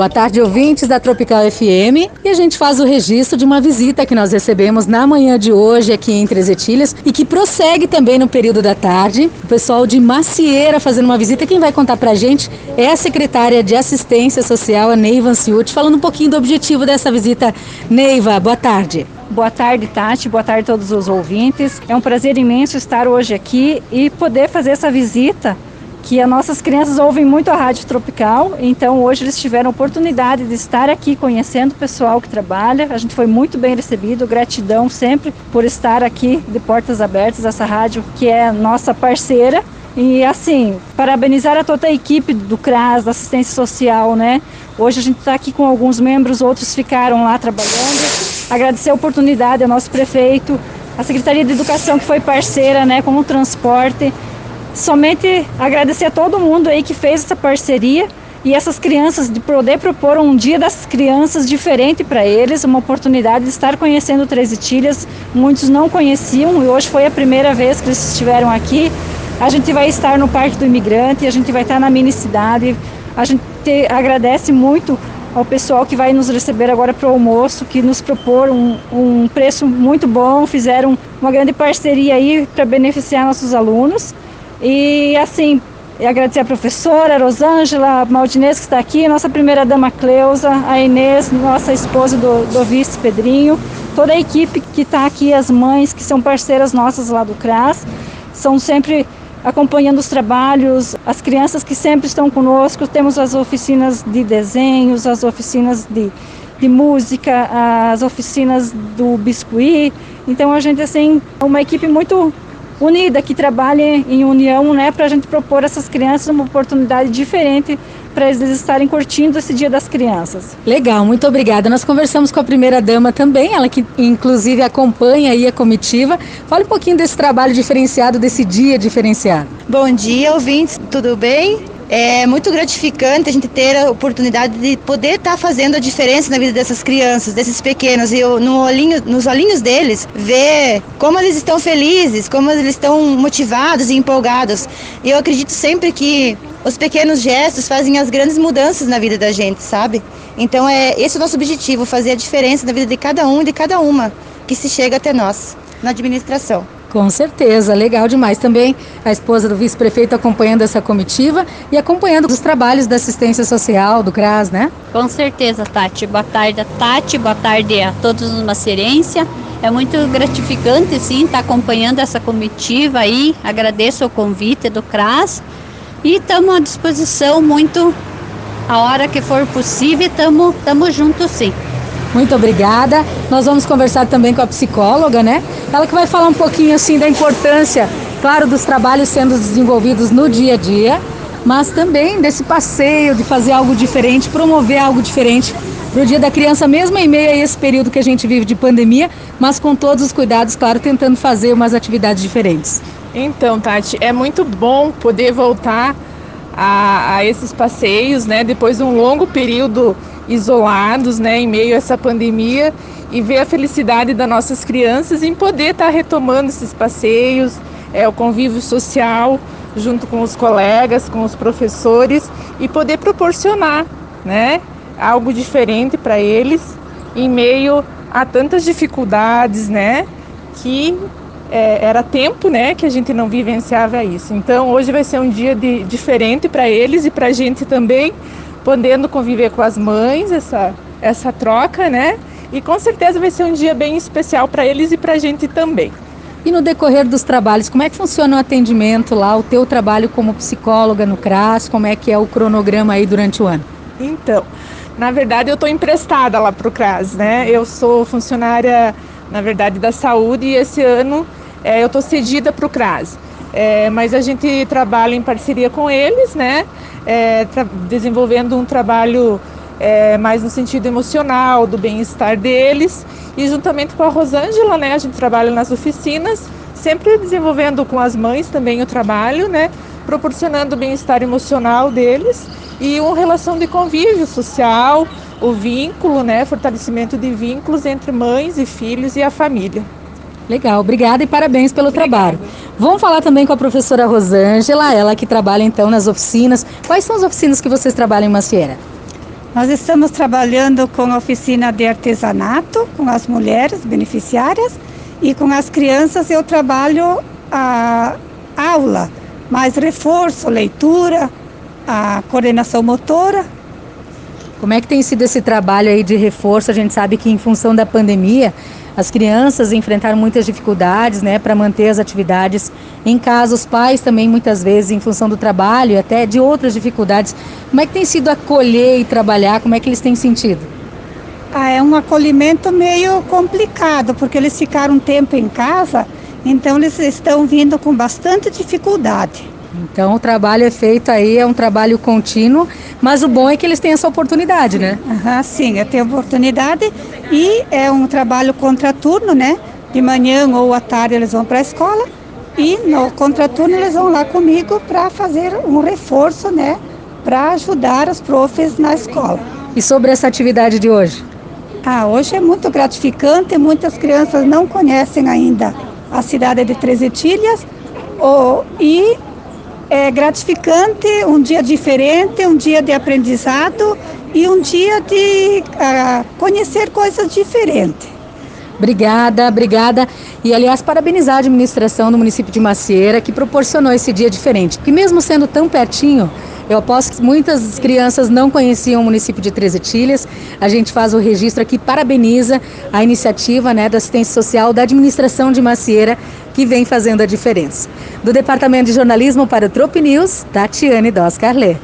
Boa tarde, ouvintes da Tropical FM. E a gente faz o registro de uma visita que nós recebemos na manhã de hoje aqui em Três Etilhas e que prossegue também no período da tarde. O pessoal de Macieira fazendo uma visita. Quem vai contar pra gente é a secretária de Assistência Social, a Neiva Anciuti, falando um pouquinho do objetivo dessa visita. Neiva, boa tarde. Boa tarde, Tati. Boa tarde a todos os ouvintes. É um prazer imenso estar hoje aqui e poder fazer essa visita que as nossas crianças ouvem muito a Rádio Tropical, então hoje eles tiveram oportunidade de estar aqui conhecendo o pessoal que trabalha. A gente foi muito bem recebido, gratidão sempre por estar aqui de portas abertas, essa rádio que é nossa parceira. E assim, parabenizar a toda a equipe do CRAS, da assistência social, né? Hoje a gente está aqui com alguns membros, outros ficaram lá trabalhando. Agradecer a oportunidade ao nosso prefeito, a Secretaria de Educação que foi parceira, né, com o transporte somente agradecer a todo mundo aí que fez essa parceria e essas crianças de poder propor um dia das crianças diferente para eles, uma oportunidade de estar conhecendo Três Itilhas. Muitos não conheciam e hoje foi a primeira vez que eles estiveram aqui. A gente vai estar no Parque do Imigrante, a gente vai estar na mini cidade. A gente agradece muito ao pessoal que vai nos receber agora para o almoço, que nos propor um, um preço muito bom, fizeram uma grande parceria aí para beneficiar nossos alunos. E assim, agradecer a professora, a Rosângela, a Maldinês que está aqui, nossa primeira dama Cleusa, a Inês, nossa esposa do, do vice Pedrinho, toda a equipe que está aqui, as mães que são parceiras nossas lá do CRAS, são sempre acompanhando os trabalhos, as crianças que sempre estão conosco, temos as oficinas de desenhos, as oficinas de, de música, as oficinas do biscuit, então a gente assim, é uma equipe muito unida, que trabalhe em união, né, para a gente propor a essas crianças uma oportunidade diferente para eles estarem curtindo esse Dia das Crianças. Legal, muito obrigada. Nós conversamos com a primeira dama também, ela que inclusive acompanha aí a comitiva. Fale um pouquinho desse trabalho diferenciado, desse dia diferenciado. Bom dia, ouvintes, tudo bem? É muito gratificante a gente ter a oportunidade de poder estar tá fazendo a diferença na vida dessas crianças, desses pequenos, e eu, no olhinho, nos olhinhos deles, ver como eles estão felizes, como eles estão motivados e empolgados. E eu acredito sempre que os pequenos gestos fazem as grandes mudanças na vida da gente, sabe? Então é esse é o nosso objetivo, fazer a diferença na vida de cada um e de cada uma que se chega até nós na administração. Com certeza, legal demais. Também a esposa do vice-prefeito acompanhando essa comitiva e acompanhando os trabalhos da assistência social, do CRAS, né? Com certeza, Tati. Boa tarde, Tati. Boa tarde a todos no Macerência. É muito gratificante, sim, estar acompanhando essa comitiva aí. Agradeço o convite do CRAS e estamos à disposição muito a hora que for possível, estamos juntos sim. Muito obrigada. Nós vamos conversar também com a psicóloga, né? Ela que vai falar um pouquinho assim da importância, claro, dos trabalhos sendo desenvolvidos no dia a dia, mas também desse passeio de fazer algo diferente, promover algo diferente para o Dia da Criança, mesmo em meio a esse período que a gente vive de pandemia, mas com todos os cuidados, claro, tentando fazer umas atividades diferentes. Então, Tati, é muito bom poder voltar a, a esses passeios, né? Depois de um longo período isolados, né, em meio a essa pandemia e ver a felicidade das nossas crianças em poder estar tá retomando esses passeios, é, o convívio social junto com os colegas, com os professores e poder proporcionar, né, algo diferente para eles em meio a tantas dificuldades, né, que é, era tempo, né, que a gente não vivenciava isso. Então hoje vai ser um dia de, diferente para eles e para a gente também, podendo conviver com as mães, essa, essa troca, né? E com certeza vai ser um dia bem especial para eles e para a gente também. E no decorrer dos trabalhos, como é que funciona o atendimento lá, o teu trabalho como psicóloga no CRAS, como é que é o cronograma aí durante o ano? Então, na verdade eu estou emprestada lá para o CRAS, né? Eu sou funcionária, na verdade, da saúde e esse ano é, eu estou cedida para o CRAS. É, mas a gente trabalha em parceria com eles, né? É, desenvolvendo um trabalho é, mais no sentido emocional, do bem-estar deles. E juntamente com a Rosângela, né, a gente trabalha nas oficinas, sempre desenvolvendo com as mães também o trabalho, né, proporcionando o bem-estar emocional deles e uma relação de convívio social, o vínculo, né, fortalecimento de vínculos entre mães e filhos e a família. Legal, obrigada e parabéns pelo trabalho. Vamos falar também com a professora Rosângela, ela que trabalha então nas oficinas. Quais são as oficinas que vocês trabalham em Macieira? Nós estamos trabalhando com a oficina de artesanato, com as mulheres beneficiárias e com as crianças eu trabalho a aula, mais reforço, leitura, a coordenação motora. Como é que tem sido esse trabalho aí de reforço? A gente sabe que em função da pandemia, as crianças enfrentaram muitas dificuldades, né, para manter as atividades em casa. Os pais também muitas vezes em função do trabalho e até de outras dificuldades. Como é que tem sido acolher e trabalhar? Como é que eles têm sentido? Ah, é um acolhimento meio complicado, porque eles ficaram um tempo em casa, então eles estão vindo com bastante dificuldade. Então o trabalho é feito aí, é um trabalho contínuo, mas o bom é que eles têm essa oportunidade, né? Uhum, sim, é ter oportunidade e é um trabalho contraturno, né? De manhã ou à tarde eles vão para a escola e no contraturno eles vão lá comigo para fazer um reforço, né? Para ajudar os profs na escola. E sobre essa atividade de hoje? Ah, hoje é muito gratificante, muitas crianças não conhecem ainda a cidade de Três Etilhas oh, e é gratificante, um dia diferente, um dia de aprendizado e um dia de uh, conhecer coisas diferentes. Obrigada, obrigada. E, aliás, parabenizar a administração do município de Macieira que proporcionou esse dia diferente. Porque, mesmo sendo tão pertinho, eu aposto que muitas crianças não conheciam o município de Três Etilhas. A gente faz o registro aqui, parabeniza a iniciativa né, da assistência social da administração de Macieira que vem fazendo a diferença. Do Departamento de Jornalismo para o Trop News, Tatiane Doscarlé.